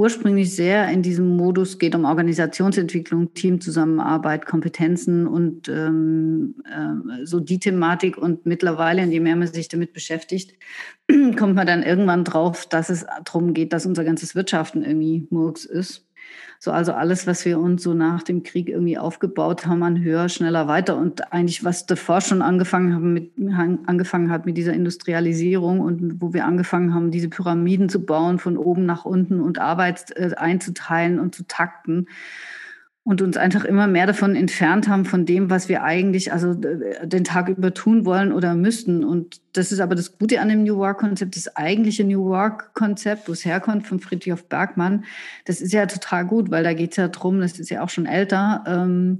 ursprünglich sehr in diesem Modus, geht um Organisationsentwicklung, Teamzusammenarbeit, Kompetenzen und ähm, äh, so die Thematik. Und mittlerweile, je mehr man sich damit beschäftigt, kommt man dann irgendwann drauf, dass es darum geht, dass unser ganzes Wirtschaften irgendwie Murks ist. So, also alles, was wir uns so nach dem Krieg irgendwie aufgebaut haben, an höher, schneller, weiter und eigentlich, was davor schon angefangen haben mit, angefangen hat mit dieser Industrialisierung und wo wir angefangen haben, diese Pyramiden zu bauen, von oben nach unten und Arbeit äh, einzuteilen und zu takten und uns einfach immer mehr davon entfernt haben, von dem, was wir eigentlich also den Tag über tun wollen oder müssten. Und das ist aber das Gute an dem New Work-Konzept, das eigentliche New Work-Konzept, wo es herkommt von Friedrich Bergmann. Das ist ja total gut, weil da geht es ja darum, das ist ja auch schon älter, ähm,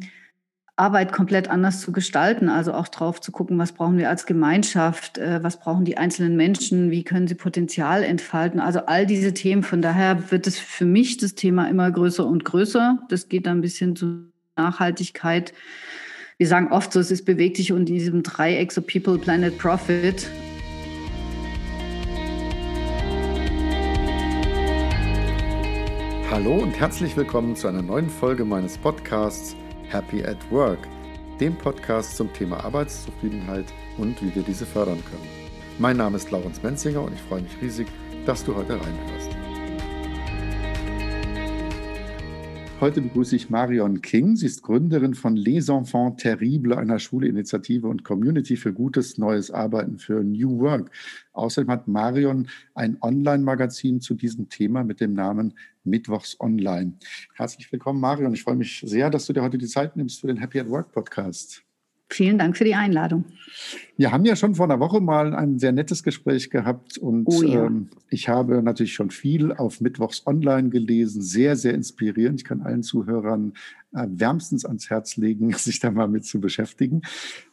Arbeit komplett anders zu gestalten. Also auch drauf zu gucken, was brauchen wir als Gemeinschaft, äh, was brauchen die einzelnen Menschen, wie können sie Potenzial entfalten. Also all diese Themen. Von daher wird es für mich das Thema immer größer und größer. Das geht dann ein bisschen zu Nachhaltigkeit. Wir sagen oft so, es ist bewegt sich in diesem Dreieck so People, Planet, Profit. Hallo und herzlich willkommen zu einer neuen Folge meines Podcasts Happy at Work, dem Podcast zum Thema Arbeitszufriedenheit und wie wir diese fördern können. Mein Name ist Laurens Menzinger und ich freue mich riesig, dass du heute reinhörst. Heute begrüße ich Marion King. Sie ist Gründerin von Les Enfants Terribles, einer Schuleinitiative und Community für gutes neues Arbeiten für New Work. Außerdem hat Marion ein Online-Magazin zu diesem Thema mit dem Namen Mittwochs Online. Herzlich willkommen, Marion. Ich freue mich sehr, dass du dir heute die Zeit nimmst für den Happy at Work Podcast. Vielen Dank für die Einladung. Wir haben ja schon vor einer Woche mal ein sehr nettes Gespräch gehabt und oh ja. ähm, ich habe natürlich schon viel auf Mittwochs Online gelesen, sehr, sehr inspirierend. Ich kann allen Zuhörern äh, wärmstens ans Herz legen, sich da mal mit zu beschäftigen.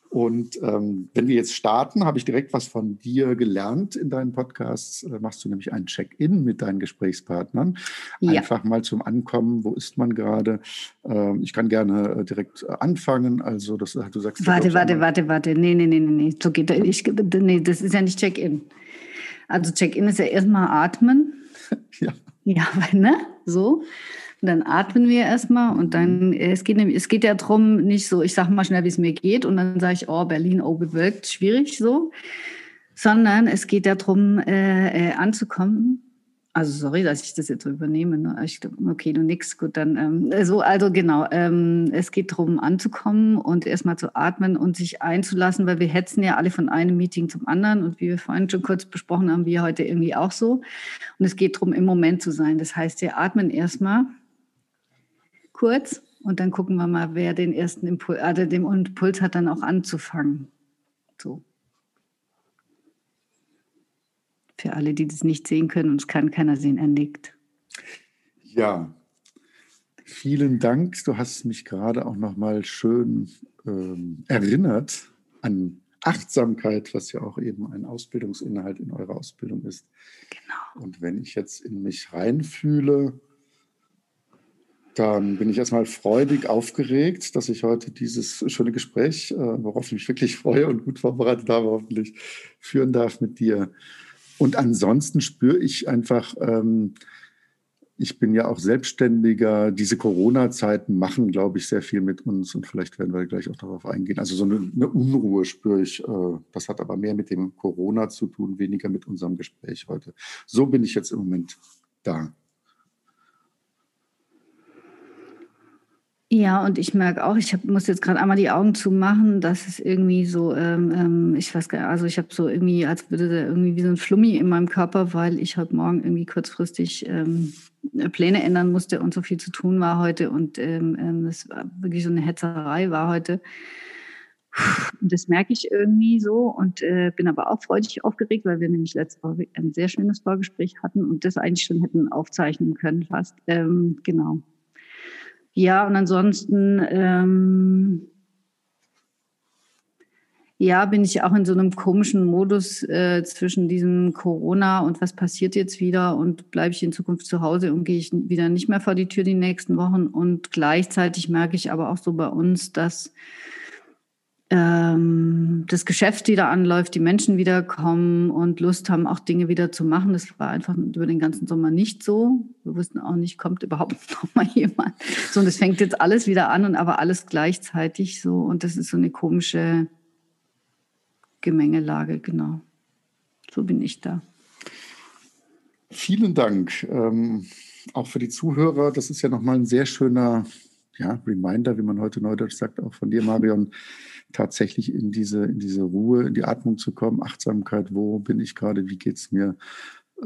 Und ähm, wenn wir jetzt starten, habe ich direkt was von dir gelernt in deinen Podcasts. Da machst du nämlich ein Check-in mit deinen Gesprächspartnern. Ja. Einfach mal zum Ankommen, wo ist man gerade? Ähm, ich kann gerne äh, direkt äh, anfangen. Also das, du sagst. Warte, warte, warte, warte. Nee, nee, nee, nee, nee. So geht das. Ich, nee, das ist ja nicht Check-in. Also Check-in ist ja erstmal atmen. ja. Ja, ne? So. Und dann atmen wir erstmal und dann, es geht, es geht ja darum, nicht so, ich sage mal schnell, wie es mir geht und dann sage ich, oh, Berlin, oh, bewölkt, schwierig so, sondern es geht darum, äh, äh, anzukommen. Also sorry, dass ich das jetzt so übernehme. Ne? Ich, okay, du nix, gut, dann ähm, so, also genau. Ähm, es geht darum, anzukommen und erstmal zu atmen und sich einzulassen, weil wir hetzen ja alle von einem Meeting zum anderen und wie wir vorhin schon kurz besprochen haben, wir heute irgendwie auch so. Und es geht darum, im Moment zu sein. Das heißt, wir atmen erstmal kurz und dann gucken wir mal, wer den ersten Impuls, also den Impuls hat, dann auch anzufangen. So. Für alle, die das nicht sehen können und es kann keiner sehen, er nickt. Ja, vielen Dank. Du hast mich gerade auch noch mal schön ähm, erinnert an Achtsamkeit, was ja auch eben ein Ausbildungsinhalt in eurer Ausbildung ist. Genau. Und wenn ich jetzt in mich reinfühle, dann bin ich erstmal freudig aufgeregt, dass ich heute dieses schöne Gespräch, äh, worauf ich mich wirklich freue und gut vorbereitet habe, hoffentlich führen darf mit dir. Und ansonsten spüre ich einfach, ähm, ich bin ja auch Selbstständiger. Diese Corona-Zeiten machen, glaube ich, sehr viel mit uns und vielleicht werden wir gleich auch darauf eingehen. Also so eine, Unruhe spüre ich. Äh, das hat aber mehr mit dem Corona zu tun, weniger mit unserem Gespräch heute. So bin ich jetzt im Moment da. Ja, und ich merke auch, ich hab, muss jetzt gerade einmal die Augen zumachen, dass es irgendwie so, ähm, ähm ich weiß gar nicht, also ich habe so irgendwie, als würde da irgendwie wie so ein Flummi in meinem Körper, weil ich heute Morgen irgendwie kurzfristig ähm, Pläne ändern musste und so viel zu tun war heute und ähm, ähm es war wirklich so eine Hetzerei war heute. Das merke ich irgendwie so und äh, bin aber auch freudig aufgeregt, weil wir nämlich letzte Woche ein sehr schönes Vorgespräch hatten und das eigentlich schon hätten aufzeichnen können fast. Ähm, genau. Ja, und ansonsten, ähm, ja, bin ich auch in so einem komischen Modus äh, zwischen diesem Corona und was passiert jetzt wieder und bleibe ich in Zukunft zu Hause und gehe ich wieder nicht mehr vor die Tür die nächsten Wochen. Und gleichzeitig merke ich aber auch so bei uns, dass ähm, das Geschäft wieder anläuft, die Menschen wieder kommen und Lust haben, auch Dinge wieder zu machen. Das war einfach über den ganzen Sommer nicht so. Wir wussten auch nicht, kommt überhaupt noch mal jemand. So, und es fängt jetzt alles wieder an und aber alles gleichzeitig so. Und das ist so eine komische Gemengelage, genau. So bin ich da. Vielen Dank. Ähm, auch für die Zuhörer. Das ist ja nochmal ein sehr schöner ja, Reminder, wie man heute neudeutsch sagt, auch von dir, Marion tatsächlich in diese, in diese Ruhe, in die Atmung zu kommen, Achtsamkeit, wo bin ich gerade, wie geht es mir?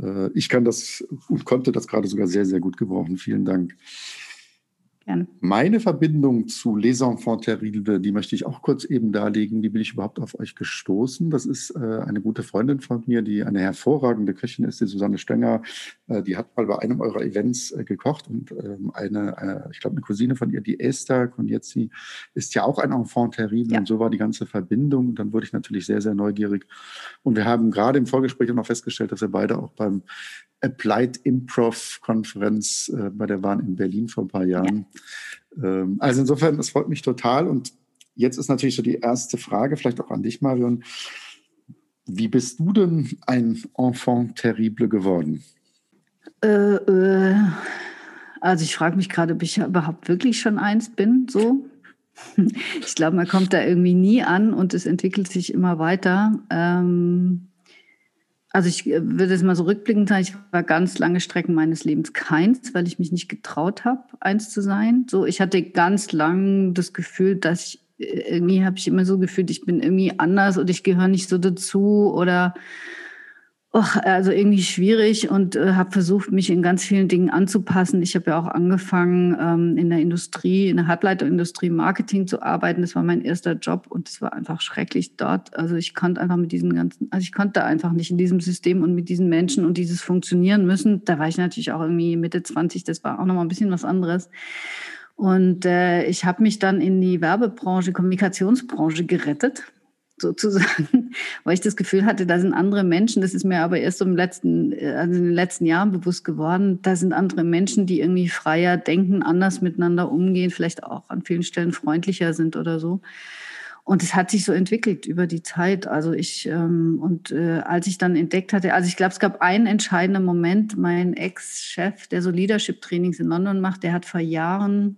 Äh, ich kann das und konnte das gerade sogar sehr, sehr gut gebrauchen. Vielen Dank. Gerne. Meine Verbindung zu Les Enfants Terribles, die möchte ich auch kurz eben darlegen. Wie bin ich überhaupt auf euch gestoßen? Das ist äh, eine gute Freundin von mir, die eine hervorragende Köchin ist, die Susanne Stenger. Äh, die hat mal bei einem eurer Events äh, gekocht und ähm, eine, äh, ich glaube, eine Cousine von ihr, die Esther Konjetzi, ist ja auch ein Enfant Terrible. Ja. Und so war die ganze Verbindung. Und dann wurde ich natürlich sehr, sehr neugierig. Und wir haben gerade im Vorgespräch auch noch festgestellt, dass wir beide auch beim Applied Improv Konferenz äh, bei der waren in Berlin vor ein paar Jahren. Ja. Ähm, also insofern, es freut mich total. Und jetzt ist natürlich so die erste Frage, vielleicht auch an dich, Marion. Wie bist du denn ein Enfant terrible geworden? Äh, äh, also ich frage mich gerade, ob ich überhaupt wirklich schon eins bin, so. Ich glaube, man kommt da irgendwie nie an und es entwickelt sich immer weiter. Ähm, also ich äh, würde es mal so rückblickend sagen, ich war ganz lange Strecken meines Lebens keins, weil ich mich nicht getraut habe, eins zu sein. So, ich hatte ganz lang das Gefühl, dass ich äh, irgendwie habe ich immer so gefühlt, ich bin irgendwie anders oder ich gehöre nicht so dazu oder Och, also irgendwie schwierig und äh, habe versucht, mich in ganz vielen Dingen anzupassen. Ich habe ja auch angefangen, ähm, in der Industrie, in der Halbleiterindustrie Marketing zu arbeiten. Das war mein erster Job und es war einfach schrecklich dort. Also ich konnte einfach mit diesen ganzen, also ich konnte einfach nicht in diesem System und mit diesen Menschen und dieses funktionieren müssen. Da war ich natürlich auch irgendwie Mitte 20, das war auch nochmal ein bisschen was anderes. Und äh, ich habe mich dann in die Werbebranche, Kommunikationsbranche gerettet sozusagen, weil ich das Gefühl hatte, da sind andere Menschen, das ist mir aber erst im letzten, also in den letzten Jahren bewusst geworden, da sind andere Menschen, die irgendwie freier denken, anders miteinander umgehen, vielleicht auch an vielen Stellen freundlicher sind oder so. Und es hat sich so entwickelt über die Zeit. Also ich, ähm, und äh, als ich dann entdeckt hatte, also ich glaube, es gab einen entscheidenden Moment, mein Ex-Chef, der so Leadership-Trainings in London macht, der hat vor Jahren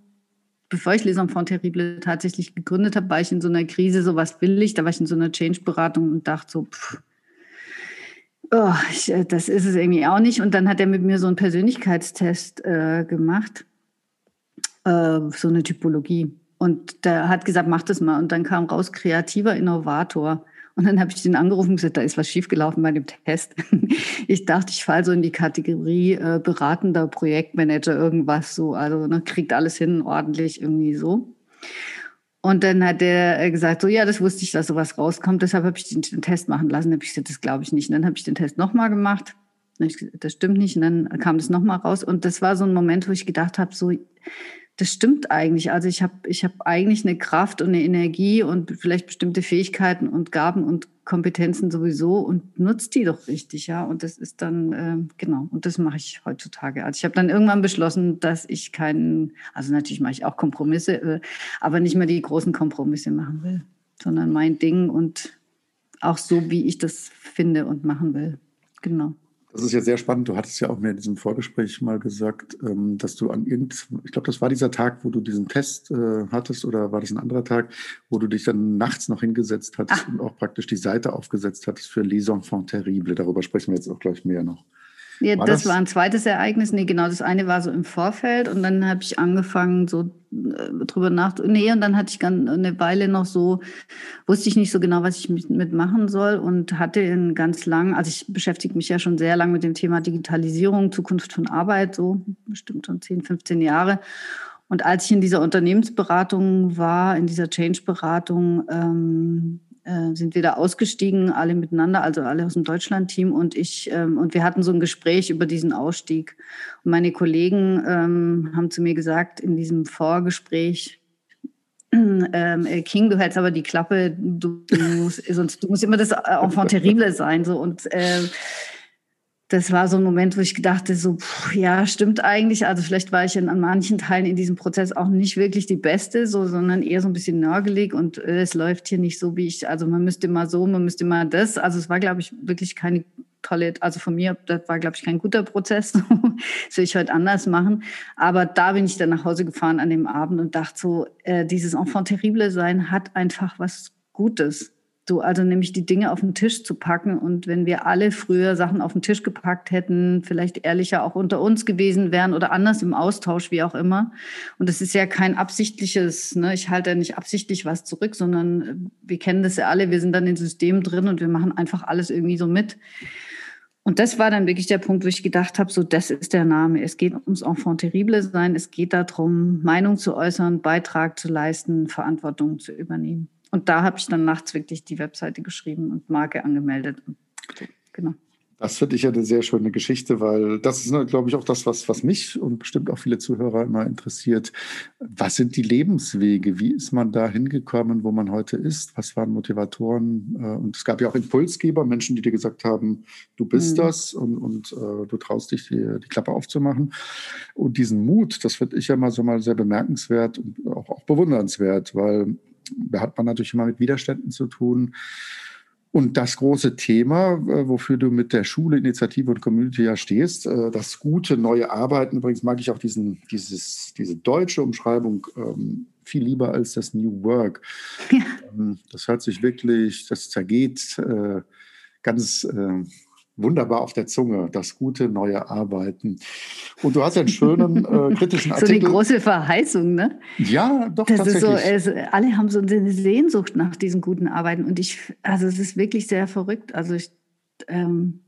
bevor ich Les Enfants Terribles tatsächlich gegründet habe, war ich in so einer Krise, so was will ich, da war ich in so einer Change-Beratung und dachte so, pff, oh, ich, äh, das ist es irgendwie auch nicht. Und dann hat er mit mir so einen Persönlichkeitstest äh, gemacht, äh, so eine Typologie. Und der hat gesagt, mach das mal. Und dann kam raus kreativer Innovator. Und dann habe ich den angerufen und gesagt, da ist was schiefgelaufen bei dem Test. Ich dachte, ich falle so in die Kategorie äh, beratender Projektmanager, irgendwas so. Also ne, kriegt alles hin, ordentlich irgendwie so. Und dann hat der äh, gesagt, so ja, das wusste ich, dass sowas rauskommt. Deshalb habe ich den, den, Test machen lassen. Dann habe ich gesagt, das glaube ich nicht. Und dann habe ich den Test nochmal gemacht. Gesagt, das stimmt nicht. Und dann kam das nochmal raus. Und das war so ein Moment, wo ich gedacht habe, so das stimmt eigentlich. Also ich habe ich hab eigentlich eine Kraft und eine Energie und vielleicht bestimmte Fähigkeiten und Gaben und Kompetenzen sowieso und nutzt die doch richtig, ja. Und das ist dann, äh, genau, und das mache ich heutzutage. Also ich habe dann irgendwann beschlossen, dass ich keinen, also natürlich mache ich auch Kompromisse, äh, aber nicht mehr die großen Kompromisse machen will, sondern mein Ding und auch so, wie ich das finde und machen will. Genau. Das ist ja sehr spannend. Du hattest ja auch mir in diesem Vorgespräch mal gesagt, ähm, dass du an irgend, ich glaube, das war dieser Tag, wo du diesen Test äh, hattest, oder war das ein anderer Tag, wo du dich dann nachts noch hingesetzt hattest Ach. und auch praktisch die Seite aufgesetzt hattest für Les Enfants Terribles. Darüber sprechen wir jetzt auch gleich mehr noch. Ja, war das, das, war ein zweites Ereignis. Nee, genau, das eine war so im Vorfeld und dann habe ich angefangen, so äh, drüber nachzudenken. Nee, und dann hatte ich ganz, eine Weile noch so, wusste ich nicht so genau, was ich mitmachen soll und hatte in ganz lang, also ich beschäftige mich ja schon sehr lang mit dem Thema Digitalisierung, Zukunft von Arbeit, so bestimmt schon 10, 15 Jahre. Und als ich in dieser Unternehmensberatung war, in dieser Change-Beratung, ähm, äh, sind wir da ausgestiegen, alle miteinander, also alle aus dem Deutschland-Team und ich, ähm, und wir hatten so ein Gespräch über diesen Ausstieg. Und meine Kollegen ähm, haben zu mir gesagt, in diesem Vorgespräch, ähm, äh, King, du hältst aber die Klappe, du, du musst, sonst, du musst immer das Enfant terrible sein, so, und, äh, das war so ein Moment, wo ich gedachte, so, pff, ja, stimmt eigentlich. Also vielleicht war ich in, an manchen Teilen in diesem Prozess auch nicht wirklich die Beste, so, sondern eher so ein bisschen nörgelig und äh, es läuft hier nicht so, wie ich, also man müsste mal so, man müsste mal das. Also es war, glaube ich, wirklich keine tolle, also von mir, das war, glaube ich, kein guter Prozess. das will ich heute anders machen. Aber da bin ich dann nach Hause gefahren an dem Abend und dachte so, äh, dieses Enfant terrible sein hat einfach was Gutes. So, also nämlich die Dinge auf den Tisch zu packen. Und wenn wir alle früher Sachen auf den Tisch gepackt hätten, vielleicht ehrlicher auch unter uns gewesen wären oder anders im Austausch, wie auch immer. Und das ist ja kein absichtliches, ne? ich halte ja nicht absichtlich was zurück, sondern äh, wir kennen das ja alle, wir sind dann in System drin und wir machen einfach alles irgendwie so mit. Und das war dann wirklich der Punkt, wo ich gedacht habe, so das ist der Name. Es geht ums Enfant terrible sein. Es geht darum, Meinung zu äußern, Beitrag zu leisten, Verantwortung zu übernehmen. Und da habe ich dann nachts wirklich die Webseite geschrieben und Marke angemeldet. Genau. Das finde ich ja eine sehr schöne Geschichte, weil das ist, ne, glaube ich, auch das, was, was mich und bestimmt auch viele Zuhörer immer interessiert. Was sind die Lebenswege? Wie ist man da hingekommen, wo man heute ist? Was waren Motivatoren? Äh, und es gab ja auch Impulsgeber, Menschen, die dir gesagt haben, du bist mhm. das und, und uh, du traust dich, die, die Klappe aufzumachen. Und diesen Mut, das finde ich ja mal so mal sehr bemerkenswert und auch, auch bewundernswert, weil da hat man natürlich immer mit Widerständen zu tun. Und das große Thema, äh, wofür du mit der Schule, Initiative und Community ja stehst, äh, das gute neue Arbeiten, übrigens mag ich auch diesen, dieses, diese deutsche Umschreibung ähm, viel lieber als das New Work. Ja. Ähm, das hört sich wirklich, das zergeht äh, ganz äh, wunderbar auf der Zunge, das gute neue Arbeiten. Und du hast einen schönen äh, kritischen Artikel. So eine große Verheißung, ne? Ja, doch das tatsächlich. Ist so, es, alle haben so eine Sehnsucht nach diesen guten Arbeiten und ich, also es ist wirklich sehr verrückt. Also ich, ähm,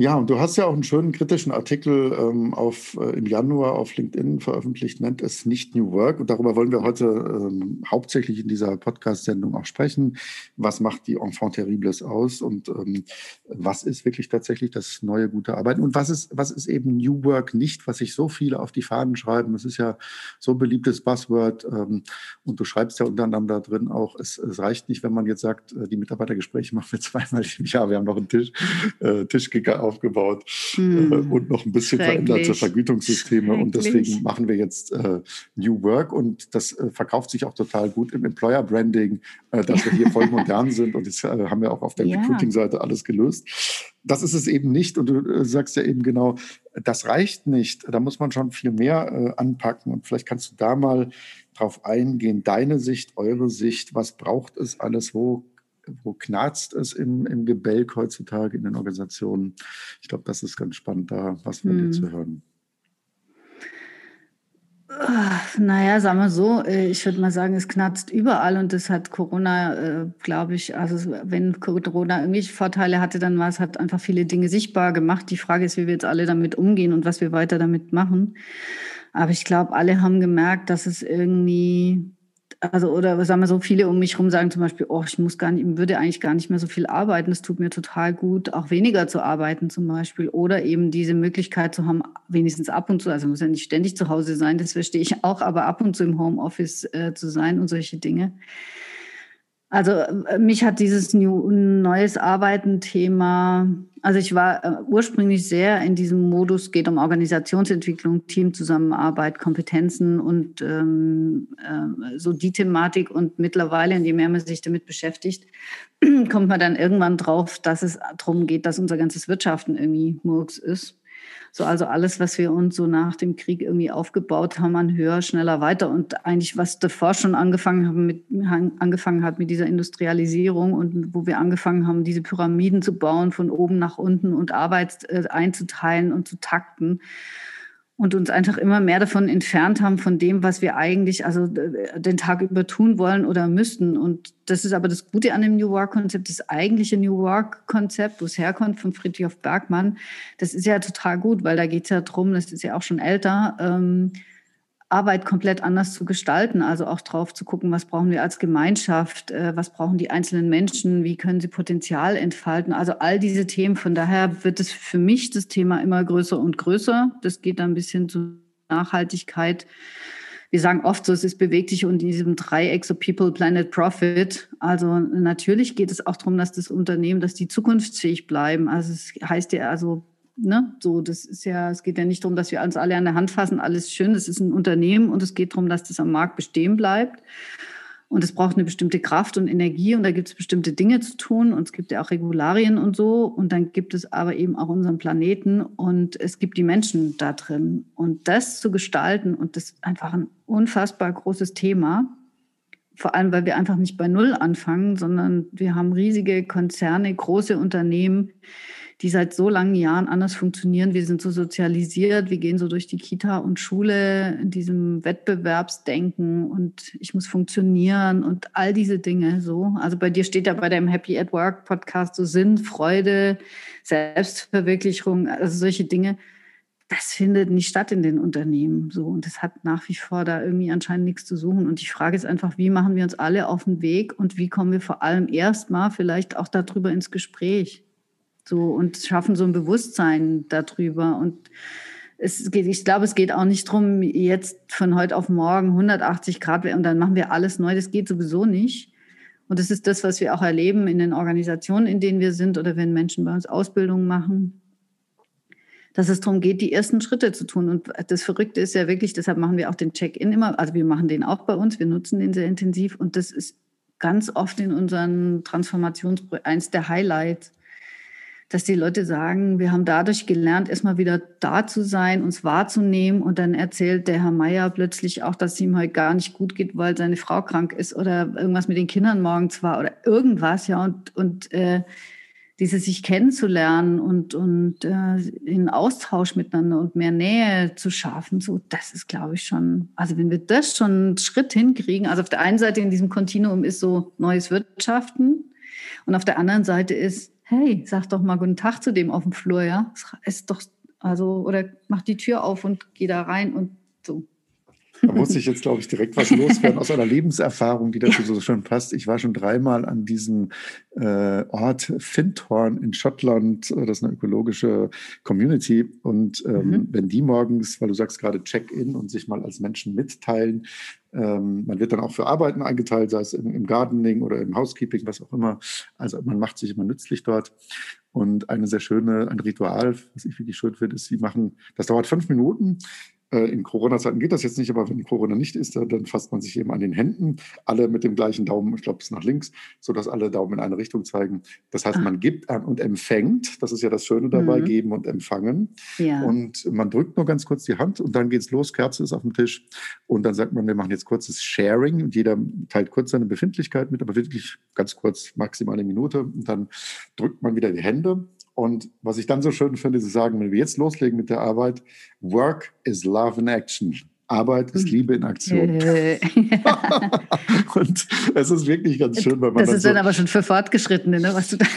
ja, und du hast ja auch einen schönen kritischen Artikel ähm, auf, äh, im Januar auf LinkedIn veröffentlicht, nennt es nicht New Work. Und darüber wollen wir heute ähm, hauptsächlich in dieser Podcast-Sendung auch sprechen. Was macht die Enfant Terribles aus und ähm, was ist wirklich tatsächlich das neue gute Arbeiten? Und was ist, was ist eben New Work nicht, was sich so viele auf die Fahnen schreiben? Es ist ja so ein beliebtes Buzzword. Ähm, und du schreibst ja unter anderem da drin auch, es, es reicht nicht, wenn man jetzt sagt, äh, die Mitarbeitergespräche machen wir zweimal im Jahr. Wir haben noch einen Tisch, äh, Tisch aufgebaut hm. äh, und noch ein bisschen veränderte Vergütungssysteme. Und deswegen machen wir jetzt äh, New Work und das äh, verkauft sich auch total gut im Employer Branding, äh, dass wir hier voll modern sind. Und das äh, haben wir auch auf der ja. Recruiting-Seite alles gelöst. Das ist es eben nicht. Und du sagst ja eben genau, das reicht nicht. Da muss man schon viel mehr anpacken. Und vielleicht kannst du da mal drauf eingehen, deine Sicht, eure Sicht, was braucht es alles, wo wo knarzt es im, im Gebälk heutzutage in den Organisationen? Ich glaube, das ist ganz spannend, da was von hm. dir zu hören. Naja, sagen wir so, äh, ich würde mal sagen, es knarzt überall und das hat Corona, äh, glaube ich, also wenn Corona irgendwelche Vorteile hatte, dann war es, hat einfach viele Dinge sichtbar gemacht. Die Frage ist, wie wir jetzt alle damit umgehen und was wir weiter damit machen. Aber ich glaube, alle haben gemerkt, dass es irgendwie also oder sagen wir so, viele um mich herum sagen zum Beispiel, oh, ich muss gar nicht, würde eigentlich gar nicht mehr so viel arbeiten. Es tut mir total gut, auch weniger zu arbeiten zum Beispiel. Oder eben diese Möglichkeit zu haben, wenigstens ab und zu, also muss ja nicht ständig zu Hause sein, das verstehe ich auch, aber ab und zu im Homeoffice äh, zu sein und solche Dinge. Also äh, mich hat dieses New, neues Arbeiten-Thema, also ich war äh, ursprünglich sehr in diesem Modus, geht um Organisationsentwicklung, Teamzusammenarbeit, Kompetenzen und ähm, äh, so die Thematik. Und mittlerweile, je mehr man sich damit beschäftigt, kommt man dann irgendwann drauf, dass es darum geht, dass unser ganzes Wirtschaften irgendwie Murks ist. So, also alles, was wir uns so nach dem Krieg irgendwie aufgebaut haben, an höher, schneller, weiter. Und eigentlich, was davor schon angefangen haben mit, angefangen hat mit dieser Industrialisierung und wo wir angefangen haben, diese Pyramiden zu bauen, von oben nach unten und Arbeit äh, einzuteilen und zu takten und uns einfach immer mehr davon entfernt haben, von dem, was wir eigentlich also äh, den Tag über tun wollen oder müssten. Und das ist aber das Gute an dem New Work-Konzept, das eigentliche New Work-Konzept, wo es herkommt von Friedrich Bergmann, das ist ja total gut, weil da geht es ja darum, das ist ja auch schon älter, ähm, Arbeit komplett anders zu gestalten. Also auch drauf zu gucken, was brauchen wir als Gemeinschaft, äh, was brauchen die einzelnen Menschen, wie können sie Potenzial entfalten. Also all diese Themen. Von daher wird es für mich das Thema immer größer und größer. Das geht dann ein bisschen zu Nachhaltigkeit wir sagen oft so, es ist bewegt sich in diesem Dreieck so People, Planet, Profit. Also natürlich geht es auch darum, dass das Unternehmen, dass die zukunftsfähig bleiben. Also es heißt ja also, ne, so, das ist ja, es geht ja nicht darum, dass wir uns alle an der Hand fassen, alles schön, das ist ein Unternehmen und es geht darum, dass das am Markt bestehen bleibt. Und es braucht eine bestimmte Kraft und Energie und da gibt es bestimmte Dinge zu tun und es gibt ja auch Regularien und so. Und dann gibt es aber eben auch unseren Planeten und es gibt die Menschen da drin. Und das zu gestalten und das ist einfach ein unfassbar großes Thema. Vor allem, weil wir einfach nicht bei Null anfangen, sondern wir haben riesige Konzerne, große Unternehmen, die seit so langen Jahren anders funktionieren. Wir sind so sozialisiert, wir gehen so durch die Kita und Schule in diesem Wettbewerbsdenken und ich muss funktionieren und all diese Dinge so. Also bei dir steht ja bei deinem Happy at Work Podcast so Sinn, Freude, Selbstverwirklichung, also solche Dinge. Das findet nicht statt in den Unternehmen so und das hat nach wie vor da irgendwie anscheinend nichts zu suchen. Und die Frage ist einfach, wie machen wir uns alle auf den Weg und wie kommen wir vor allem erstmal vielleicht auch darüber ins Gespräch? So und schaffen so ein Bewusstsein darüber. Und es geht, ich glaube, es geht auch nicht darum, jetzt von heute auf morgen 180 Grad und dann machen wir alles neu. Das geht sowieso nicht. Und das ist das, was wir auch erleben in den Organisationen, in denen wir sind oder wenn Menschen bei uns Ausbildungen machen, dass es darum geht, die ersten Schritte zu tun. Und das Verrückte ist ja wirklich, deshalb machen wir auch den Check-in immer, also wir machen den auch bei uns, wir nutzen den sehr intensiv und das ist ganz oft in unseren Transformationsprojekten eins der Highlights dass die Leute sagen, wir haben dadurch gelernt, erstmal wieder da zu sein, uns wahrzunehmen. Und dann erzählt der Herr Meier plötzlich auch, dass es ihm heute gar nicht gut geht, weil seine Frau krank ist oder irgendwas mit den Kindern morgens war oder irgendwas, ja. Und, und äh, dieses sich kennenzulernen und, und äh, in Austausch miteinander und mehr Nähe zu schaffen, so, das ist, glaube ich, schon, also wenn wir das schon einen Schritt hinkriegen, also auf der einen Seite in diesem Kontinuum ist so neues Wirtschaften und auf der anderen Seite ist hey, sag doch mal guten Tag zu dem auf dem Flur, ja. Es ist doch, also, oder mach die Tür auf und geh da rein und so. Da muss ich jetzt, glaube ich, direkt was loswerden aus einer Lebenserfahrung, die dazu so schön passt. Ich war schon dreimal an diesem äh, Ort Findhorn in Schottland. Das ist eine ökologische Community. Und ähm, mhm. wenn die morgens, weil du sagst gerade Check-in und sich mal als Menschen mitteilen, ähm, man wird dann auch für Arbeiten eingeteilt, sei es im, im Gardening oder im Housekeeping, was auch immer. Also man macht sich immer nützlich dort. Und eine sehr schöne, ein Ritual, was ich wirklich schön finde, ist, sie machen, das dauert fünf Minuten. Äh, in Corona-Zeiten geht das jetzt nicht, aber wenn Corona nicht ist, dann fasst man sich eben an den Händen, alle mit dem gleichen Daumen, ich glaube, es nach links, sodass alle Daumen in eine Richtung zeigen. Das heißt, man gibt an und empfängt. Das ist ja das Schöne dabei, mhm. geben und empfangen. Ja. Und man drückt nur ganz kurz die Hand und dann geht es los, Kerze ist auf dem Tisch. Und dann sagt man, wir machen jetzt kurzes Sharing und jeder teilt kurz seine Befindlichkeit mit, aber wirklich ganz kurz, maximal eine Minute. Und dann drückt man wieder die Hände und was ich dann so schön finde, sie sagen, wenn wir jetzt loslegen mit der Arbeit, Work is love in action. Arbeit ist hm. Liebe in Aktion. und es ist wirklich ganz schön, weil man. Das ist dann so aber schon für Fortgeschrittene, ne? Was du da.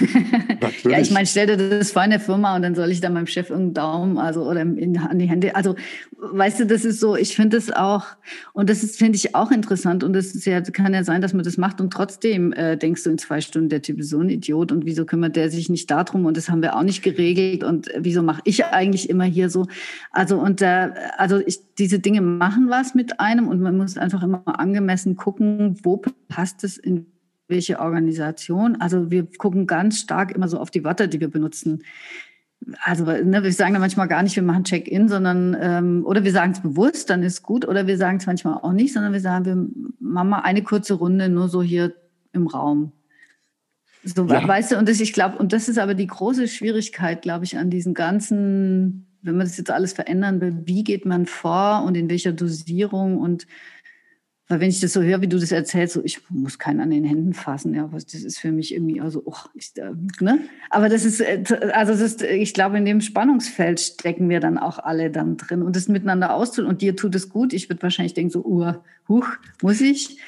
Ja, ich meine, stell dir das vor eine Firma und dann soll ich da meinem Chef irgendeinen Daumen, also oder in, an die Hände. Also, weißt du, das ist so, ich finde es auch, und das ist, finde ich auch interessant. Und es ja, kann ja sein, dass man das macht und trotzdem äh, denkst du in zwei Stunden, der Typ ist so ein Idiot und wieso kümmert der sich nicht darum und das haben wir auch nicht geregelt und wieso mache ich eigentlich immer hier so? Also, und äh, also ich, diese Dinge machen was mit einem und man muss einfach immer angemessen gucken, wo passt es in welche Organisation. Also wir gucken ganz stark immer so auf die Wörter, die wir benutzen. Also ne, wir sagen dann manchmal gar nicht, wir machen Check-in, sondern ähm, oder wir sagen es bewusst, dann ist gut, oder wir sagen es manchmal auch nicht, sondern wir sagen, wir machen mal eine kurze Runde nur so hier im Raum. So, ja. weißt du, und das, ich glaube, und das ist aber die große Schwierigkeit, glaube ich, an diesen ganzen wenn man das jetzt alles verändern will, wie geht man vor und in welcher Dosierung und weil wenn ich das so höre, wie du das erzählst, so ich muss keinen an den Händen fassen, ja, was das ist für mich irgendwie also, oh, ich, äh, ne? Aber das ist, äh, also das ist, ich glaube, in dem Spannungsfeld stecken wir dann auch alle dann drin und das miteinander auszutun. Und dir tut es gut. Ich würde wahrscheinlich denken so, uh, huch, muss ich?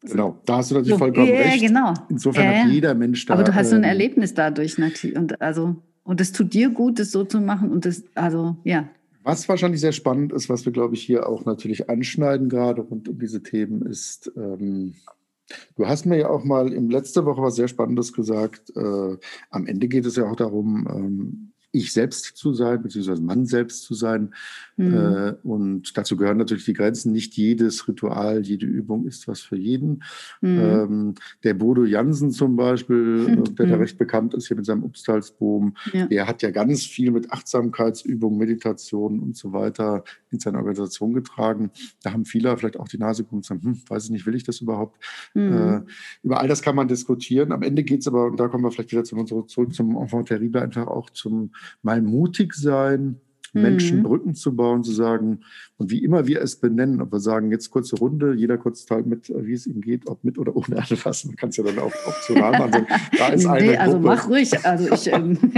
Genau, da hast du natürlich so, vollkommen ja, recht. Genau. Insofern äh, hat jeder Mensch da. Aber du hast so ein ähm, Erlebnis dadurch natürlich und also und es tut dir gut, das so zu machen. Und das, also, ja. Was wahrscheinlich sehr spannend ist, was wir, glaube ich, hier auch natürlich anschneiden, gerade rund um diese Themen, ist, ähm, du hast mir ja auch mal im letzte Woche was sehr Spannendes gesagt. Äh, am Ende geht es ja auch darum, ähm, ich selbst zu sein, beziehungsweise Mann selbst zu sein. Mhm. Äh, und dazu gehören natürlich die Grenzen. Nicht jedes Ritual, jede Übung ist was für jeden. Mhm. Ähm, der Bodo Jansen zum Beispiel, mhm. der da recht bekannt ist hier mit seinem Upstalsboom, ja. der hat ja ganz viel mit Achtsamkeitsübungen, Meditation und so weiter in seine Organisation getragen. Da haben viele vielleicht auch die Nase gekommen und sagen, hm, weiß ich nicht, will ich das überhaupt? Mhm. Äh, über all das kann man diskutieren. Am Ende geht es aber, und da kommen wir vielleicht wieder zurück, zurück zum Enfant terrible, einfach auch zum mal mutig sein, Menschen mhm. Brücken zu bauen, zu sagen, und wie immer wir es benennen, ob wir sagen, jetzt kurze Runde, jeder kurz teilt mit, wie es ihm geht, ob mit oder ohne anfassen, man kann es ja dann auch optional machen. Da ist eine nee, also Gruppe. mach ruhig, also ich, ähm,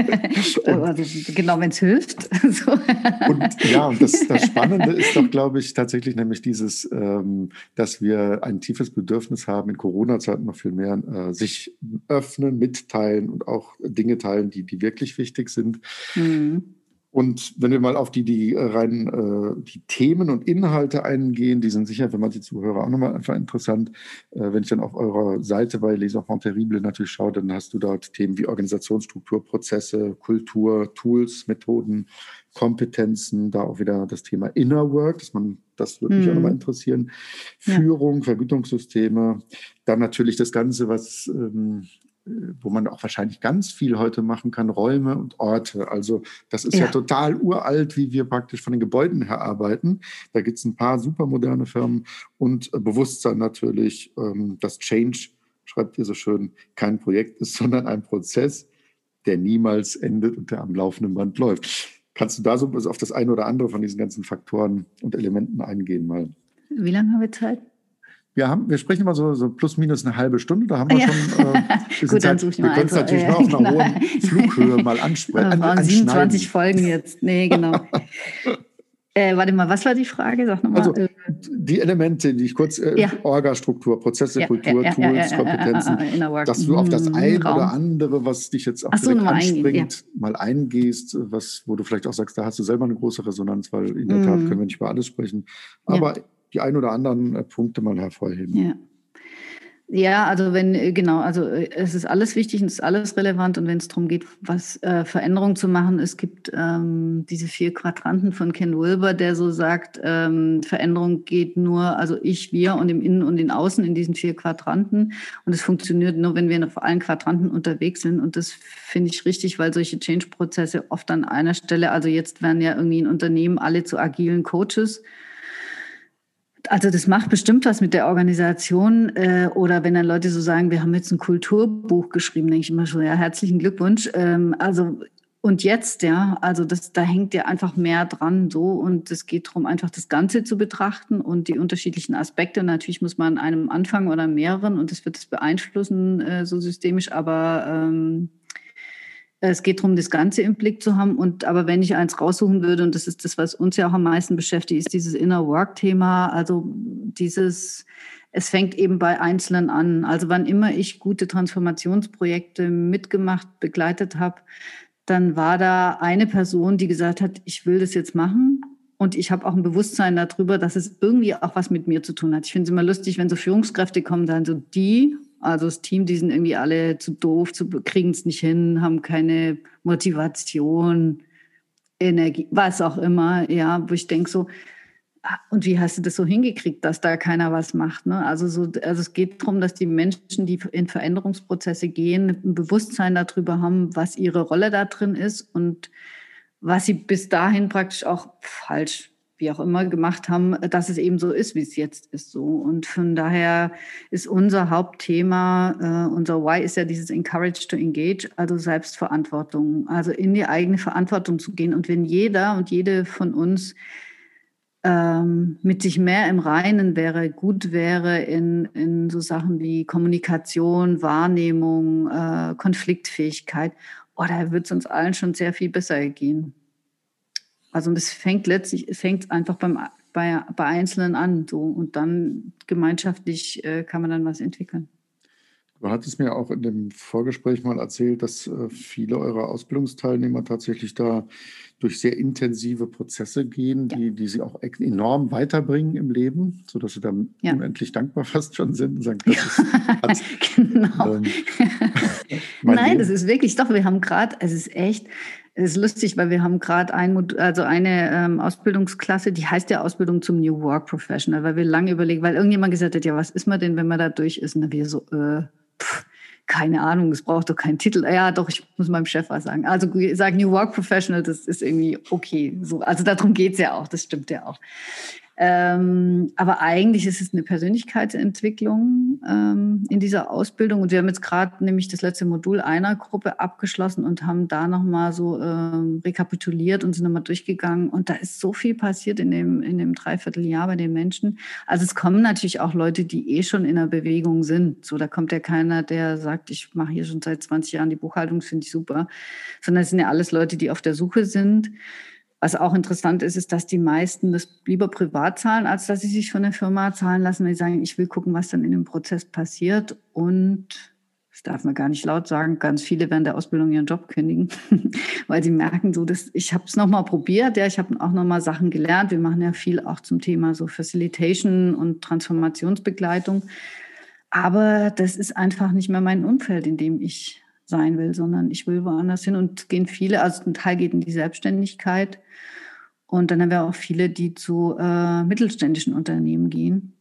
also genau, wenn es hilft. so. Und ja, und das, das Spannende ist doch, glaube ich, tatsächlich nämlich dieses, ähm, dass wir ein tiefes Bedürfnis haben, in Corona-Zeiten noch viel mehr, äh, sich öffnen, mitteilen und auch Dinge teilen, die, die wirklich wichtig sind. Mhm. Und wenn wir mal auf die, die rein äh, die Themen und Inhalte eingehen, die sind sicher für manche Zuhörer auch nochmal einfach interessant. Äh, wenn ich dann auf eurer Seite bei Les Enfants Terribles natürlich schaue, dann hast du dort Themen wie Organisationsstruktur, Prozesse, Kultur, Tools, Methoden, Kompetenzen, da auch wieder das Thema Inner Work, dass man, das würde mich mhm. auch nochmal interessieren. Führung, ja. Vergütungssysteme, dann natürlich das Ganze, was ähm, wo man auch wahrscheinlich ganz viel heute machen kann, Räume und Orte. Also das ist ja, ja total uralt, wie wir praktisch von den Gebäuden her arbeiten. Da gibt es ein paar supermoderne Firmen und äh, Bewusstsein natürlich, ähm, dass Change, schreibt ihr so schön, kein Projekt ist, sondern ein Prozess, der niemals endet und der am laufenden Band läuft. Kannst du da so auf das eine oder andere von diesen ganzen Faktoren und Elementen eingehen mal? Wie lange haben wir Zeit? Wir, haben, wir sprechen immer so, so plus minus eine halbe Stunde. Da haben wir ja. schon. Äh, wir Gut, dann halt, wir können es natürlich nur auf einer genau. hohen Flughöhe mal ansprechen. Ja, an, 27 Folgen jetzt. Nee, genau. äh, warte mal, was war die Frage? Sag nochmal. Also, die Elemente, die ich kurz, äh, ja. Orga-Struktur, Prozesse, ja, Kultur, ja, Tools, Kompetenzen, dass du auf das mhm, ein Raum. oder andere, was dich jetzt auch so, anspringt, eingehen, mal eingehst, was, wo du vielleicht auch sagst, da hast du selber eine große Resonanz, weil in der. Tat können wir nicht über alles sprechen. Aber die ein oder anderen äh, Punkte mal hervorheben. Ja. Ja, also wenn, äh, genau, also äh, es ist alles wichtig und es ist alles relevant und wenn es darum geht, was äh, Veränderungen zu machen, es gibt ähm, diese vier Quadranten von Ken Wilber, der so sagt, ähm, Veränderung geht nur, also ich, wir und im Innen und im Außen in diesen vier Quadranten und es funktioniert nur, wenn wir auf allen Quadranten unterwegs sind und das finde ich richtig, weil solche Change-Prozesse oft an einer Stelle, also jetzt werden ja irgendwie in Unternehmen alle zu agilen Coaches, also das macht bestimmt was mit der Organisation. Äh, oder wenn dann Leute so sagen, wir haben jetzt ein Kulturbuch geschrieben, denke ich immer schon, ja, herzlichen Glückwunsch. Ähm, also und jetzt, ja, also das, da hängt ja einfach mehr dran so und es geht darum, einfach das Ganze zu betrachten und die unterschiedlichen Aspekte. Natürlich muss man an einem anfangen oder mehreren und das wird es beeinflussen, äh, so systemisch, aber ähm, es geht darum, das Ganze im Blick zu haben. Und aber wenn ich eins raussuchen würde, und das ist das, was uns ja auch am meisten beschäftigt, ist dieses Inner Work-Thema. Also dieses, es fängt eben bei Einzelnen an. Also wann immer ich gute Transformationsprojekte mitgemacht, begleitet habe, dann war da eine Person, die gesagt hat, ich will das jetzt machen. Und ich habe auch ein Bewusstsein darüber, dass es irgendwie auch was mit mir zu tun hat. Ich finde es immer lustig, wenn so Führungskräfte kommen, dann so die also das Team, die sind irgendwie alle zu doof, kriegen es nicht hin, haben keine Motivation, Energie, was auch immer, ja, wo ich denke so, ah, und wie hast du das so hingekriegt, dass da keiner was macht? Ne? Also, so, also es geht darum, dass die Menschen, die in Veränderungsprozesse gehen, ein Bewusstsein darüber haben, was ihre Rolle da drin ist und was sie bis dahin praktisch auch falsch wie auch immer gemacht haben, dass es eben so ist, wie es jetzt ist. So. Und von daher ist unser Hauptthema, äh, unser Why ist ja dieses Encourage to Engage, also Selbstverantwortung, also in die eigene Verantwortung zu gehen. Und wenn jeder und jede von uns ähm, mit sich mehr im Reinen wäre, gut wäre in, in so Sachen wie Kommunikation, Wahrnehmung, äh, Konfliktfähigkeit, oh, da wird es uns allen schon sehr viel besser gehen. Also das fängt letztlich, es fängt einfach beim, bei, bei Einzelnen an so und dann gemeinschaftlich äh, kann man dann was entwickeln. Du hattest mir auch in dem Vorgespräch mal erzählt, dass äh, viele eurer Ausbildungsteilnehmer tatsächlich da durch sehr intensive Prozesse gehen, die, ja. die sie auch enorm weiterbringen im Leben, sodass sie dann ja. unendlich dankbar fast schon sind und sagen, das ist, genau. Ähm, Nein, Leben. das ist wirklich doch, wir haben gerade, es ist echt, Es ist lustig, weil wir haben gerade ein, also eine ähm, Ausbildungsklasse, die heißt ja Ausbildung zum New Work Professional, weil wir lange überlegen, weil irgendjemand gesagt hat, ja, was ist man denn, wenn man da durch ist? Und wir so, äh, pff, keine Ahnung, es braucht doch keinen Titel. Ja, doch, ich muss meinem Chef was sagen. Also sagen New Work Professional, das ist irgendwie okay. So, also darum geht's ja auch, das stimmt ja auch. Ähm, aber eigentlich ist es eine Persönlichkeitsentwicklung ähm, in dieser Ausbildung. Und wir haben jetzt gerade nämlich das letzte Modul einer Gruppe abgeschlossen und haben da nochmal so ähm, rekapituliert und sind nochmal durchgegangen. Und da ist so viel passiert in dem, in dem Dreivierteljahr bei den Menschen. Also es kommen natürlich auch Leute, die eh schon in der Bewegung sind. So, da kommt ja keiner, der sagt, ich mache hier schon seit 20 Jahren die Buchhaltung, finde ich super. Sondern es sind ja alles Leute, die auf der Suche sind was auch interessant ist, ist, dass die meisten das lieber privat zahlen, als dass sie sich von der Firma zahlen lassen. Die sagen, ich will gucken, was dann in dem Prozess passiert. Und das darf man gar nicht laut sagen, ganz viele während der Ausbildung ihren Job kündigen, weil sie merken, so dass ich habe es nochmal probiert, ja, ich habe auch nochmal Sachen gelernt. Wir machen ja viel auch zum Thema so Facilitation und Transformationsbegleitung. Aber das ist einfach nicht mehr mein Umfeld, in dem ich sein will, sondern ich will woanders hin und gehen viele, also ein Teil geht in die Selbstständigkeit und dann haben wir auch viele, die zu äh, mittelständischen Unternehmen gehen,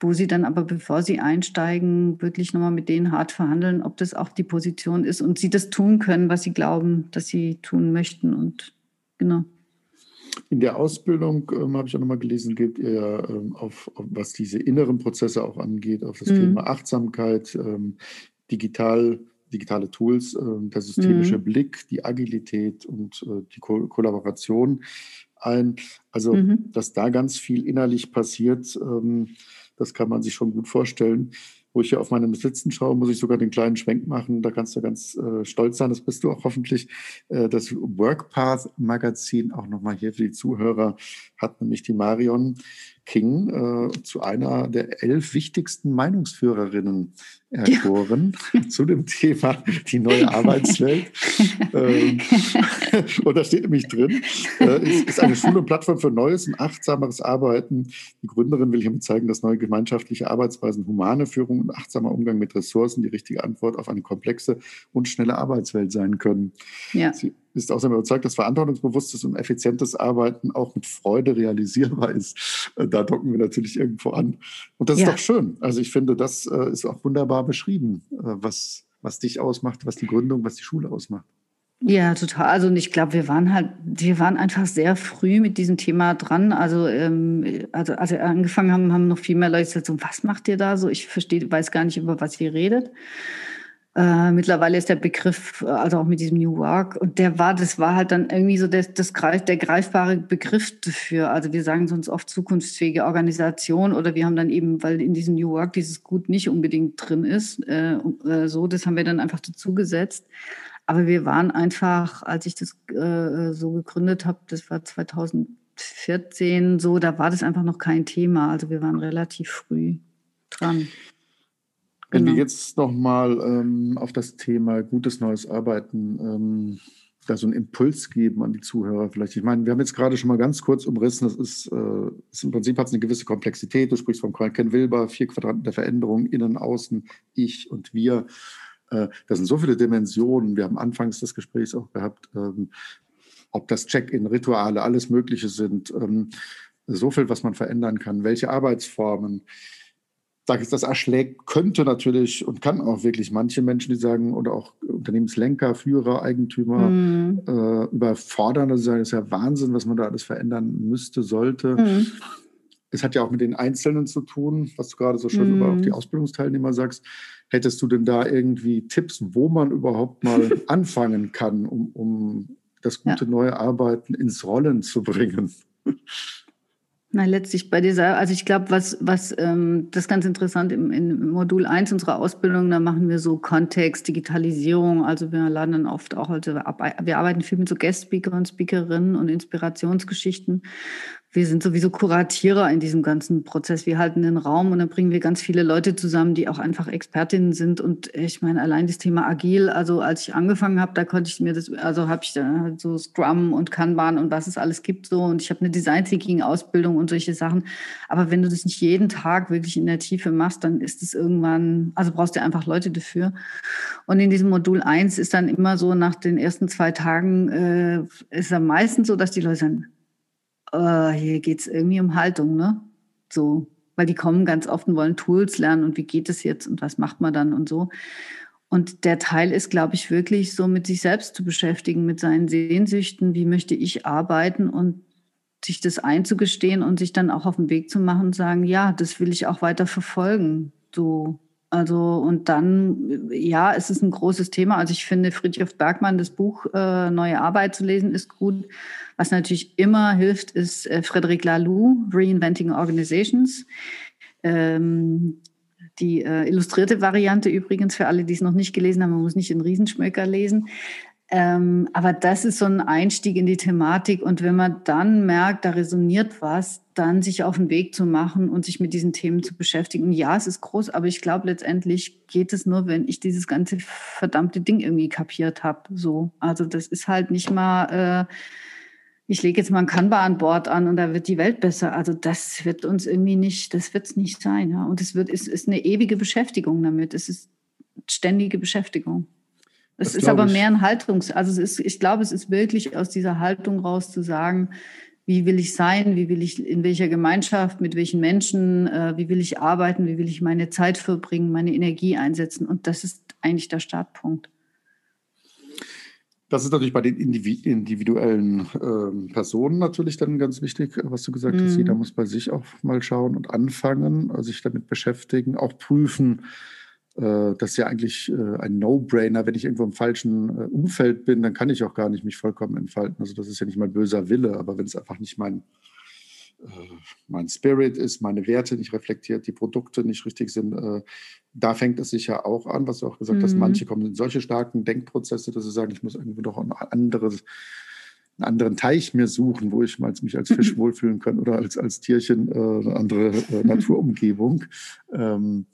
wo sie dann aber, bevor sie einsteigen, wirklich nochmal mit denen hart verhandeln, ob das auch die Position ist und sie das tun können, was sie glauben, dass sie tun möchten und genau. In der Ausbildung, ähm, habe ich auch nochmal gelesen, geht ihr ähm, auf, auf, was diese inneren Prozesse auch angeht, auf das mhm. Thema Achtsamkeit, ähm, digital digitale Tools, ähm, der systemische mhm. Blick, die Agilität und äh, die Ko Kollaboration ein. Also, mhm. dass da ganz viel innerlich passiert, ähm, das kann man sich schon gut vorstellen. Wo ich hier auf meine Notizen schaue, muss ich sogar den kleinen Schwenk machen. Da kannst du ganz äh, stolz sein, das bist du auch hoffentlich. Äh, das Workpath Magazin, auch nochmal hier für die Zuhörer, hat nämlich die Marion King äh, zu einer der elf wichtigsten Meinungsführerinnen erkoren ja. zu dem Thema die neue Arbeitswelt. ähm, und da steht nämlich drin, äh, ist, ist eine Schule und Plattform für neues und achtsameres Arbeiten. Die Gründerin will hiermit zeigen, dass neue gemeinschaftliche Arbeitsweisen, humane Führung und achtsamer Umgang mit Ressourcen die richtige Antwort auf eine komplexe und schnelle Arbeitswelt sein können. Ja. Sie ist außerdem überzeugt, dass verantwortungsbewusstes und effizientes Arbeiten auch mit Freude realisierbar ist. Äh, da docken wir natürlich irgendwo an. Und das ja. ist doch schön. Also ich finde, das äh, ist auch wunderbar beschrieben, äh, was, was dich ausmacht, was die Gründung, was die Schule ausmacht. Ja, total. Also ich glaube, wir waren halt, wir waren einfach sehr früh mit diesem Thema dran. Also, ähm, also als wir angefangen haben, haben noch viel mehr Leute gesagt, so, was macht ihr da so? Ich verstehe, weiß gar nicht, über was ihr redet. Äh, mittlerweile ist der Begriff, äh, also auch mit diesem New Work, und der war, das war halt dann irgendwie so das, das der greifbare Begriff dafür. Also wir sagen sonst oft zukunftsfähige Organisation oder wir haben dann eben, weil in diesem New Work dieses Gut nicht unbedingt drin ist, äh, äh, so, das haben wir dann einfach dazu gesetzt. Aber wir waren einfach, als ich das äh, so gegründet habe, das war 2014, so, da war das einfach noch kein Thema. Also wir waren relativ früh dran. Wenn genau. wir jetzt nochmal ähm, auf das Thema gutes neues Arbeiten ähm, da so einen Impuls geben an die Zuhörer vielleicht. Ich meine, wir haben jetzt gerade schon mal ganz kurz umrissen, das ist, äh, ist im Prinzip hat es eine gewisse Komplexität. Du sprichst vom Ken Wilber, vier Quadranten der Veränderung, innen, außen, ich und wir. Äh, das sind so viele Dimensionen. Wir haben anfangs des Gesprächs auch gehabt, ähm, ob das Check-in, Rituale, alles Mögliche sind. Ähm, so viel, was man verändern kann. Welche Arbeitsformen sage ich, das erschlägt, könnte natürlich und kann auch wirklich manche Menschen, die sagen, oder auch Unternehmenslenker, Führer, Eigentümer mhm. äh, überfordern. Also sagen, das ist ja Wahnsinn, was man da alles verändern müsste, sollte. Mhm. Es hat ja auch mit den Einzelnen zu tun, was du gerade so schön mhm. über die Ausbildungsteilnehmer sagst. Hättest du denn da irgendwie Tipps, wo man überhaupt mal anfangen kann, um, um das gute ja. neue Arbeiten ins Rollen zu bringen? Na, letztlich bei dieser, also ich glaube, was, was ähm, das ist ganz interessant im, im Modul 1 unserer Ausbildung, da machen wir so Kontext, Digitalisierung, also wir laden dann oft auch, also wir arbeiten viel mit so Guest-Speaker und Speakerinnen und Inspirationsgeschichten, wir sind sowieso Kuratierer in diesem ganzen Prozess. Wir halten den Raum und dann bringen wir ganz viele Leute zusammen, die auch einfach Expertinnen sind. Und ich meine, allein das Thema Agil, also als ich angefangen habe, da konnte ich mir das, also habe ich da so Scrum und Kanban und was es alles gibt so. Und ich habe eine Design Thinking Ausbildung und solche Sachen. Aber wenn du das nicht jeden Tag wirklich in der Tiefe machst, dann ist es irgendwann, also brauchst du einfach Leute dafür. Und in diesem Modul 1 ist dann immer so, nach den ersten zwei Tagen äh, ist es am meisten so, dass die Leute sagen, äh, hier geht es irgendwie um Haltung, ne? So, weil die kommen ganz oft und wollen Tools lernen und wie geht es jetzt und was macht man dann und so. Und der Teil ist, glaube ich, wirklich so mit sich selbst zu beschäftigen, mit seinen Sehnsüchten, wie möchte ich arbeiten und sich das einzugestehen und sich dann auch auf den Weg zu machen und sagen, ja, das will ich auch weiter verfolgen. So, also und dann, ja, es ist ein großes Thema. Also ich finde, Friedrich Bergmann, das Buch äh, Neue Arbeit zu lesen, ist gut. Was natürlich immer hilft, ist äh, Frederic Laloux, Reinventing Organizations. Ähm, die äh, illustrierte Variante übrigens für alle, die es noch nicht gelesen haben, man muss nicht den Riesenschmöcker lesen. Ähm, aber das ist so ein Einstieg in die Thematik. Und wenn man dann merkt, da resoniert was, dann sich auf den Weg zu machen und sich mit diesen Themen zu beschäftigen. Ja, es ist groß, aber ich glaube, letztendlich geht es nur, wenn ich dieses ganze verdammte Ding irgendwie kapiert habe. So. Also das ist halt nicht mal, äh, ich lege jetzt mal ein Kanban-Board an und da wird die Welt besser. Also das wird uns irgendwie nicht, das wird es nicht sein. Ja? Und es wird, es ist eine ewige Beschäftigung damit. Es ist ständige Beschäftigung. Es ist aber mehr ein Haltungs-, also es ist, ich glaube, es ist wirklich aus dieser Haltung raus zu sagen, wie will ich sein, wie will ich in welcher Gemeinschaft, mit welchen Menschen, äh, wie will ich arbeiten, wie will ich meine Zeit verbringen, meine Energie einsetzen. Und das ist eigentlich der Startpunkt. Das ist natürlich bei den individuellen ähm, Personen natürlich dann ganz wichtig, was du gesagt mm. hast. Jeder mhm. muss bei sich auch mal schauen und anfangen, sich damit beschäftigen, auch prüfen, das ist ja eigentlich äh, ein No-Brainer. Wenn ich irgendwo im falschen äh, Umfeld bin, dann kann ich auch gar nicht mich vollkommen entfalten. Also das ist ja nicht mein böser Wille, aber wenn es einfach nicht mein, mein Spirit ist, meine Werte nicht reflektiert, die Produkte nicht richtig sind, da fängt es sich ja auch an, was du auch gesagt mhm. hast. Manche kommen in solche starken Denkprozesse, dass sie sagen, ich muss irgendwie doch ein anderes einen anderen Teich mir suchen, wo ich mich als Fisch wohlfühlen kann oder als, als Tierchen äh, eine andere äh, Naturumgebung. Ähm,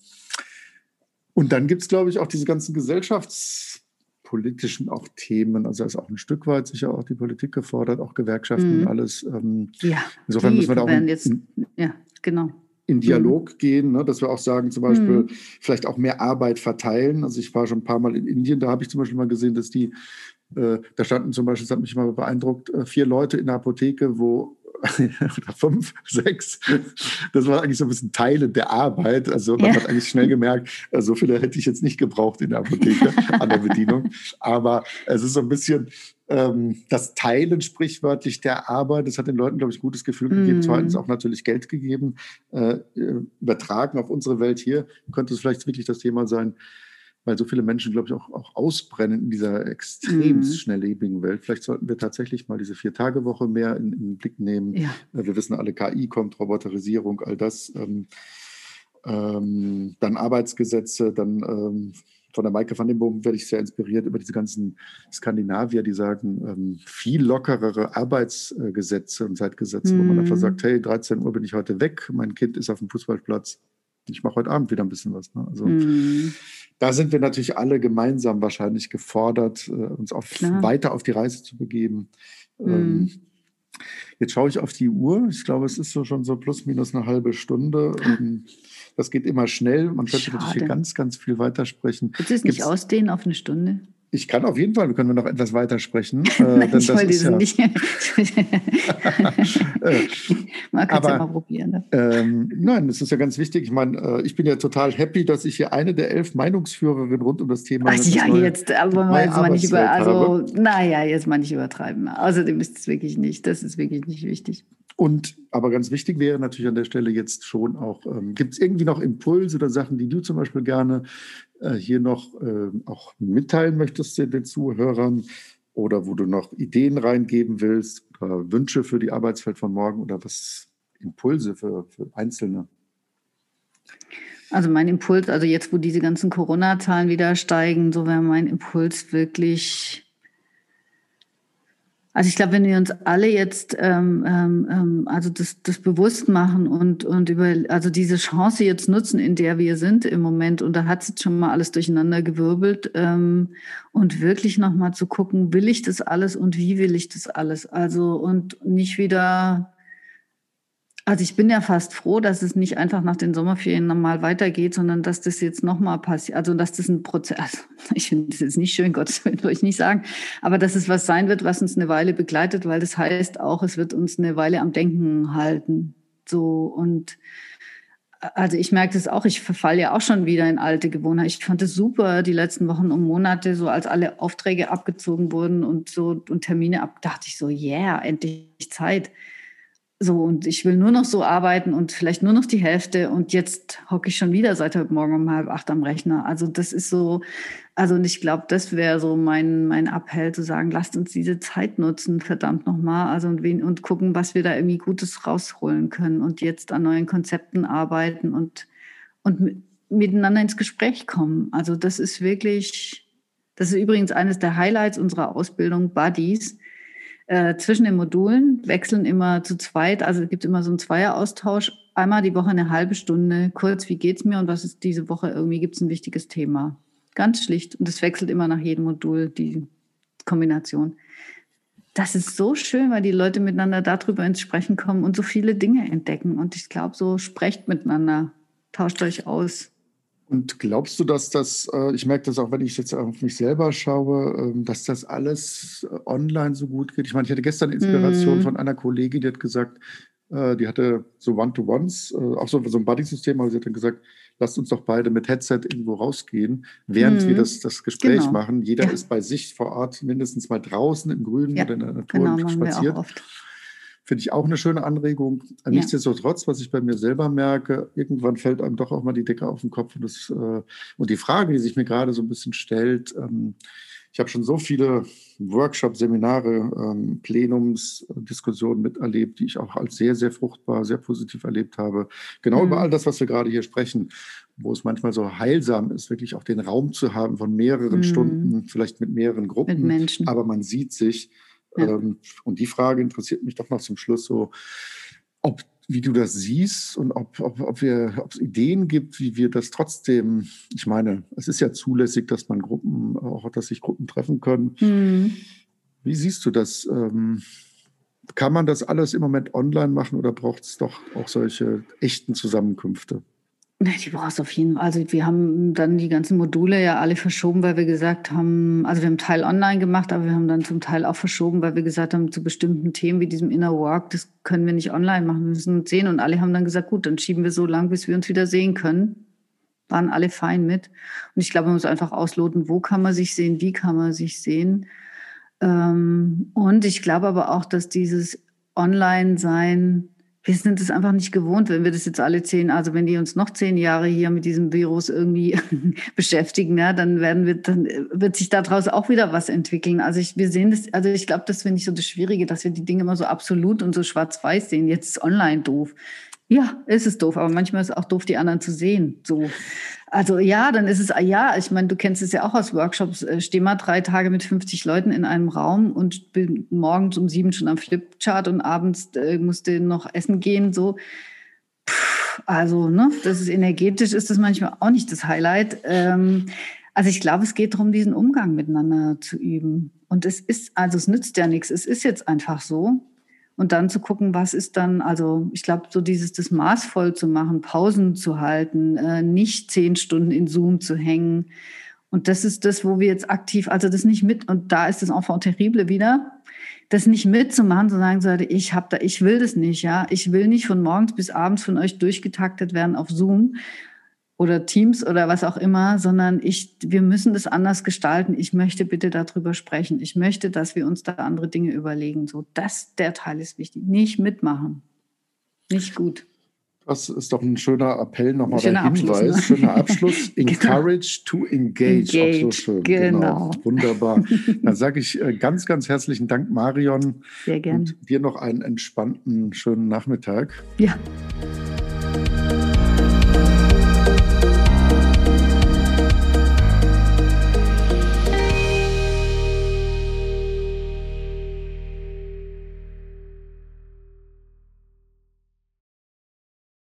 und dann gibt es, glaube ich, auch diese ganzen gesellschaftspolitischen auch Themen. Also ist auch ein Stück weit sicher auch die Politik gefordert, auch Gewerkschaften mhm. und alles. Ähm, ja, insofern müssen wir da auch in, jetzt, ja, genau. in Dialog mhm. gehen, ne? dass wir auch sagen, zum Beispiel mhm. vielleicht auch mehr Arbeit verteilen. Also ich war schon ein paar Mal in Indien, da habe ich zum Beispiel mal gesehen, dass die äh, da standen zum Beispiel, das hat mich mal beeindruckt, äh, vier Leute in der Apotheke, wo fünf, sechs. Das war eigentlich so ein bisschen Teile der Arbeit. Also man ja. hat eigentlich schnell gemerkt, äh, so viele hätte ich jetzt nicht gebraucht in der Apotheke an der Bedienung. Aber es ist so ein bisschen ähm, das Teilen sprichwörtlich der Arbeit. Das hat den Leuten, glaube ich, gutes Gefühl gegeben. Mm. Zweitens auch natürlich Geld gegeben. Äh, äh, übertragen auf unsere Welt hier könnte es vielleicht wirklich das Thema sein, weil so viele Menschen, glaube ich, auch, auch ausbrennen in dieser extrem mhm. schnelllebigen Welt. Vielleicht sollten wir tatsächlich mal diese Vier-Tage-Woche mehr in, in, den Blick nehmen. Ja. Äh, wir wissen alle, KI kommt, Roboterisierung, all das. Ähm, ähm, dann Arbeitsgesetze, dann ähm, von der Maike van den Boom werde ich sehr inspiriert über diese ganzen Skandinavier, die sagen, ähm, viel lockerere Arbeitsgesetze und Zeitgesetze, mhm. wo man einfach mhm. sagt, hey, 13 Uhr bin ich heute weg, mein Kind ist auf dem Fußballplatz, ich mache heute Abend wieder ein bisschen was. Ne? Also mhm da sind wir natürlich alle gemeinsam wahrscheinlich gefordert, äh, uns Klar. weiter auf die Reise zu begeben. Mhm. Jetzt schaue ich auf die Uhr. Ich glaube, es ist so schon so plus minus eine halbe Stunde. Ähm, das geht immer schnell. Man könnte Schade. natürlich hier ganz, ganz viel weitersprechen. Willst du es nicht ausdehnen auf eine Stunde? Ich kann auf jeden Fall, können wir noch etwas weiter sprechen. Äh, ich wollte es ja, nicht. Man kann es ja mal probieren. Ne? Ähm, nein, das ist ja ganz wichtig. Ich meine, äh, ich bin ja total happy, dass ich hier eine der elf Meinungsführerinnen rund um das Thema Ach ja, neue, jetzt, aber mal jetzt mal nicht über, also, naja, jetzt mal nicht übertreiben. Außerdem ist es wirklich nicht, das ist wirklich nicht wichtig. Und aber ganz wichtig wäre natürlich an der Stelle jetzt schon auch, ähm, gibt es irgendwie noch Impulse oder Sachen, die du zum Beispiel gerne äh, hier noch äh, auch mitteilen möchtest den Zuhörern oder wo du noch Ideen reingeben willst oder Wünsche für die Arbeitswelt von morgen oder was Impulse für, für Einzelne? Also mein Impuls, also jetzt, wo diese ganzen Corona-Zahlen wieder steigen, so wäre mein Impuls wirklich Also ich glaube, wenn wir uns alle jetzt ähm, ähm, ähm, also das, das bewusst machen und, und über also diese Chance jetzt nutzen, in der wir sind im Moment, und da hat es jetzt schon mal alles durcheinander gewirbelt, ähm, und wirklich nochmal zu gucken, will ich das alles und wie will ich das alles? Also und nicht wieder also ich bin ja fast froh, dass es nicht einfach nach den Sommerferien normal weitergeht, sondern dass das jetzt nochmal passiert. Also dass das ein Prozess, ich finde das jetzt nicht schön, Gott würde ich nicht sagen, aber dass es was sein wird, was uns eine Weile begleitet, weil das heißt auch, es wird uns eine Weile am Denken halten. So und also ich merke das auch, ich verfalle ja auch schon wieder in alte Gewohnheiten. Ich fand es super, die letzten Wochen und Monate, so als alle Aufträge abgezogen wurden und so und Termine ab, dachte ich so, yeah, endlich Zeit so, und ich will nur noch so arbeiten und vielleicht nur noch die Hälfte. Und jetzt hocke ich schon wieder seit heute Morgen um halb acht am Rechner. Also das ist so, also und ich glaube, das wäre so mein, mein Appell zu sagen, lasst uns diese Zeit nutzen, verdammt nochmal. Also und, wen, und gucken, was wir da irgendwie Gutes rausholen können und jetzt an neuen Konzepten arbeiten und, und miteinander ins Gespräch kommen. Also das ist wirklich, das ist übrigens eines der Highlights unserer Ausbildung, Buddies äh, zwischen den Modulen, wechseln immer zu zweit, also es gibt immer so einen Zweieraustausch, einmal die Woche eine halbe Stunde, kurz, wie geht's mir und was ist diese Woche irgendwie, gibt es ein wichtiges Thema. Ganz schlicht. Und es wechselt immer nach jedem Modul die Kombination. Das ist so schön, weil die Leute miteinander darüber ins Sprechen kommen und so viele Dinge entdecken. Und ich glaube, so sprecht miteinander, tauscht euch aus. Und glaubst du, dass das, äh, ich merke das auch, wenn ich jetzt auf mich selber schaue, ähm, dass das alles äh, online so gut geht? Ich meine, ich hatte gestern Inspiration mm. von einer Kollegin, die hat gesagt, äh, die hatte so One-to-Ones, auch so, so ein Buddy-System, aber sie hat dann gesagt, lasst uns doch beide mit Headset irgendwo rausgehen, während mm. wir das, das Gespräch genau. machen. Jeder ja. ist bei sich vor Ort mindestens mal draußen im Grünen ja. oder in der Natur genau, spaziert. Finde ich auch eine schöne Anregung. Ja. Nichtsdestotrotz, was ich bei mir selber merke, irgendwann fällt einem doch auch mal die Decke auf den Kopf. Und, das, äh, und die Frage, die sich mir gerade so ein bisschen stellt, ähm, ich habe schon so viele Workshops, Seminare, ähm, Plenumsdiskussionen miterlebt, die ich auch als sehr, sehr fruchtbar, sehr positiv erlebt habe. Genau mhm. über all das, was wir gerade hier sprechen, wo es manchmal so heilsam ist, wirklich auch den Raum zu haben von mehreren mhm. Stunden, vielleicht mit mehreren Gruppen. Mit Menschen. Aber man sieht sich ja. Ähm, und die Frage interessiert mich doch noch zum Schluss so, ob wie du das siehst und ob, ob, ob, wir, ob es Ideen gibt, wie wir das trotzdem, ich meine, es ist ja zulässig, dass man Gruppen, auch dass sich Gruppen treffen können. Mhm. Wie siehst du das? Ähm, kann man das alles im Moment online machen oder braucht es doch auch solche echten Zusammenkünfte? Die brauchst du auf jeden Fall. Also wir haben dann die ganzen Module ja alle verschoben, weil wir gesagt haben, also wir haben Teil online gemacht, aber wir haben dann zum Teil auch verschoben, weil wir gesagt haben, zu bestimmten Themen wie diesem Inner Work, das können wir nicht online machen, wir müssen uns sehen. Und alle haben dann gesagt, gut, dann schieben wir so lang, bis wir uns wieder sehen können. Waren alle fein mit. Und ich glaube, man muss einfach ausloten, wo kann man sich sehen, wie kann man sich sehen. Ähm, und ich glaube aber auch, dass dieses Online-Sein wir sind es einfach nicht gewohnt, wenn wir das jetzt alle zehn, also wenn die uns noch zehn Jahre hier mit diesem Virus irgendwie beschäftigen, ja, dann werden wir, dann wird sich daraus auch wieder was entwickeln. Also ich, wir sehen das, also ich glaube, das finde ich so das Schwierige, dass wir die Dinge immer so absolut und so schwarz-weiß sehen. Jetzt ist online doof. Ja, ist es doof, aber manchmal ist es auch doof, die anderen zu sehen. So. Also ja, dann ist es, ja, ich meine, du kennst es ja auch aus Workshops. Äh, steh mal drei Tage mit 50 Leuten in einem Raum und bin morgens um sieben schon am Flipchart und abends äh, musste noch essen gehen. So. Puh, also, ne, das ist energetisch, ist das manchmal auch nicht das Highlight. Ähm, also ich glaube, es geht darum, diesen Umgang miteinander zu üben. Und es ist, also es nützt ja nichts. Es ist jetzt einfach so und dann zu gucken, was ist dann, also ich glaube, so dieses das maßvoll zu machen, Pausen zu halten, äh, nicht zehn Stunden in Zoom zu hängen. Und das ist das, wo wir jetzt aktiv, also das nicht mit, und da ist das Enfant terrible wieder, das nicht mitzumachen, zu sagen, ich habe da, ich will das nicht, ja, ich will nicht von morgens bis abends von euch durchgetaktet werden auf Zoom oder Teams oder was auch immer, sondern ich, wir müssen das anders gestalten. Ich möchte bitte darüber sprechen. Ich möchte, dass wir uns da andere Dinge überlegen. So, das, der Teil ist wichtig. Nicht mitmachen. Nicht gut. Das ist doch ein schöner Appell, nochmal der Hinweis. Ne? Schöner Abschluss. Genau. Encourage to engage. engage. Auch so schön. Genau. genau. Wunderbar. Dann sage ich äh, ganz, ganz herzlichen Dank, Marion. Sehr gerne. Und dir noch einen entspannten, schönen Nachmittag. Ja.